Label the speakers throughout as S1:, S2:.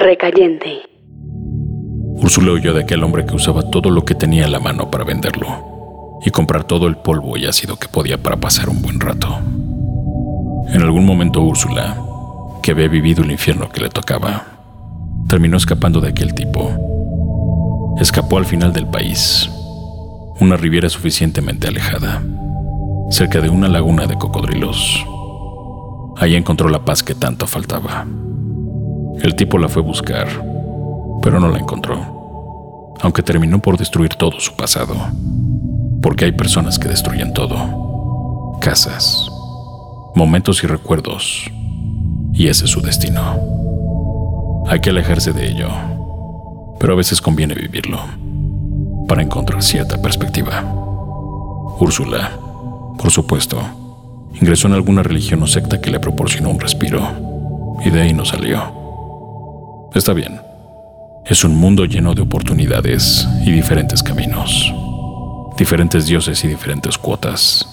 S1: Recayente.
S2: Úrsula huyó de aquel hombre que usaba todo lo que tenía en la mano para venderlo y comprar todo el polvo y ácido que podía para pasar un buen rato. En algún momento Úrsula, que había vivido el infierno que le tocaba, terminó escapando de aquel tipo. Escapó al final del país, una riviera suficientemente alejada, cerca de una laguna de cocodrilos. Ahí encontró la paz que tanto faltaba. El tipo la fue a buscar, pero no la encontró, aunque terminó por destruir todo su pasado, porque hay personas que destruyen todo, casas, momentos y recuerdos, y ese es su destino. Hay que alejarse de ello, pero a veces conviene vivirlo para encontrar cierta perspectiva. Úrsula, por supuesto, ingresó en alguna religión o secta que le proporcionó un respiro, y de ahí no salió. Está bien. Es un mundo lleno de oportunidades y diferentes caminos. Diferentes dioses y diferentes cuotas.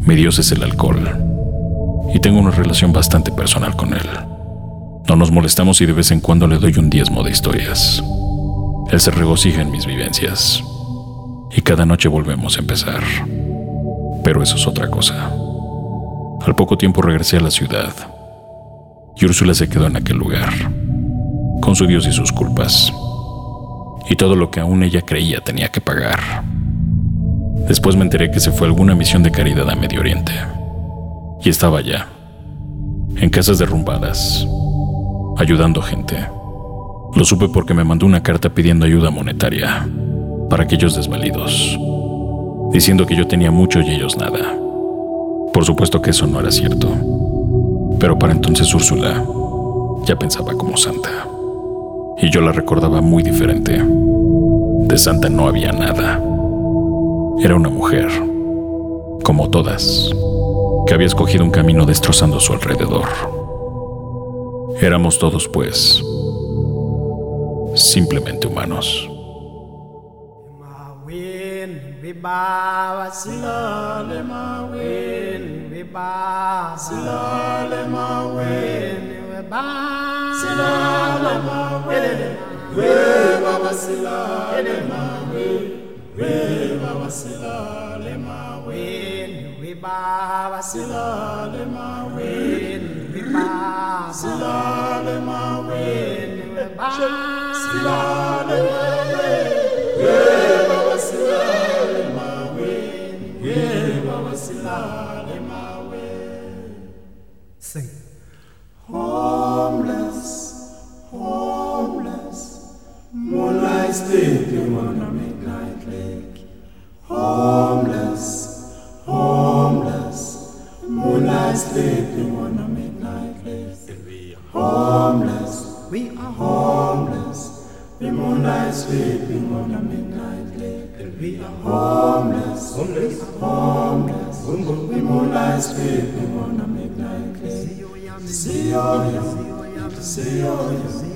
S2: Mi dios es el alcohol. Y tengo una relación bastante personal con él. No nos molestamos y de vez en cuando le doy un diezmo de historias. Él se regocija en mis vivencias. Y cada noche volvemos a empezar. Pero eso es otra cosa. Al poco tiempo regresé a la ciudad. Y Úrsula se quedó en aquel lugar con su Dios y sus culpas, y todo lo que aún ella creía tenía que pagar. Después me enteré que se fue a alguna misión de caridad a Medio Oriente, y estaba allá, en casas derrumbadas, ayudando gente. Lo supe porque me mandó una carta pidiendo ayuda monetaria para aquellos desvalidos, diciendo que yo tenía mucho y ellos nada. Por supuesto que eso no era cierto, pero para entonces Úrsula ya pensaba como santa y yo la recordaba muy diferente. De Santa no había nada. Era una mujer, como todas, que había escogido un camino destrozando su alrededor. Éramos todos, pues, simplemente humanos.
S3: Silale mawe we baba silale mawe we baba silale mawe we baba silale mawe we baba silale mawe we baba silale mawe Sleeping on a midnight lake. Homeless, homeless. Moonlight sleeping on a midnight lake. And we are homeless, we are homeless. The moonlight sleeping on a midnight lake. We are homeless, homeless, homeless. We moonlight sleeping on a midnight lake. See you, see you, see you. See you,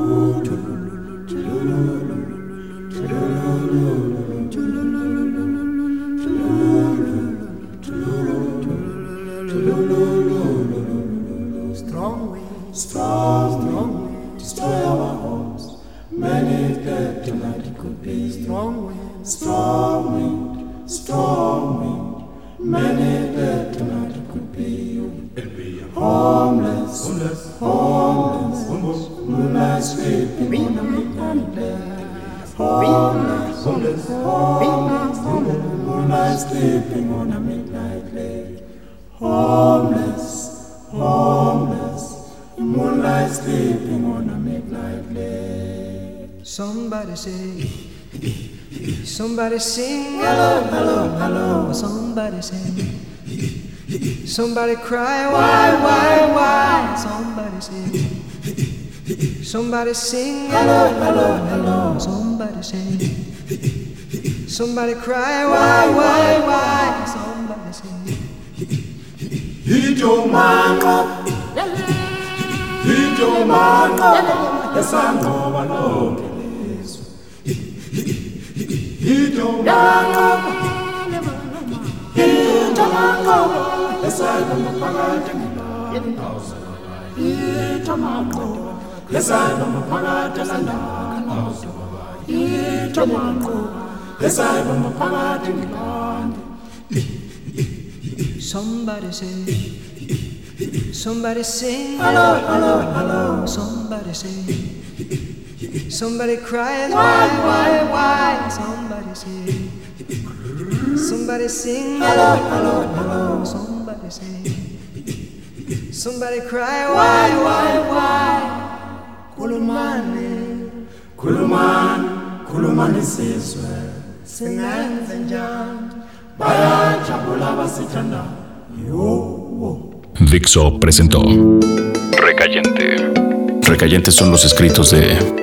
S3: Dead tonight it could be. Strong wind, strong wind, strong wind. Many dead tonight it could be. Homeless, homeless, homeless. homeless. Moonlight sleeping on a midnight bed. Homeless, homeless, homeless. Moonlight sleeping on a midnight lake. Homeless, homeless. Moonlight sleeping on a midnight lake.
S4: Somebody say, somebody sing, hello, hello, hello. Somebody say, somebody cry, why, why, why? Somebody say, somebody sing, hello, hello, hello. Somebody say, Somebody cry, why, why, why? Somebody say,
S3: Idomanqo Idomanqo esanqoba lonke. lizwe
S4: somebody say, somebody sing, hello, hello, hello. Somebody say, somebody cries, why, why, why? Somebody say, somebody sing, hello, hello, hello. Somebody say, somebody cry, why, why, why? Kulumani,
S3: Khulumani khulumani sizwe
S4: singenze njani?
S3: bayajabula
S2: Dixo presentó. Recayente. Recayentes son los escritos de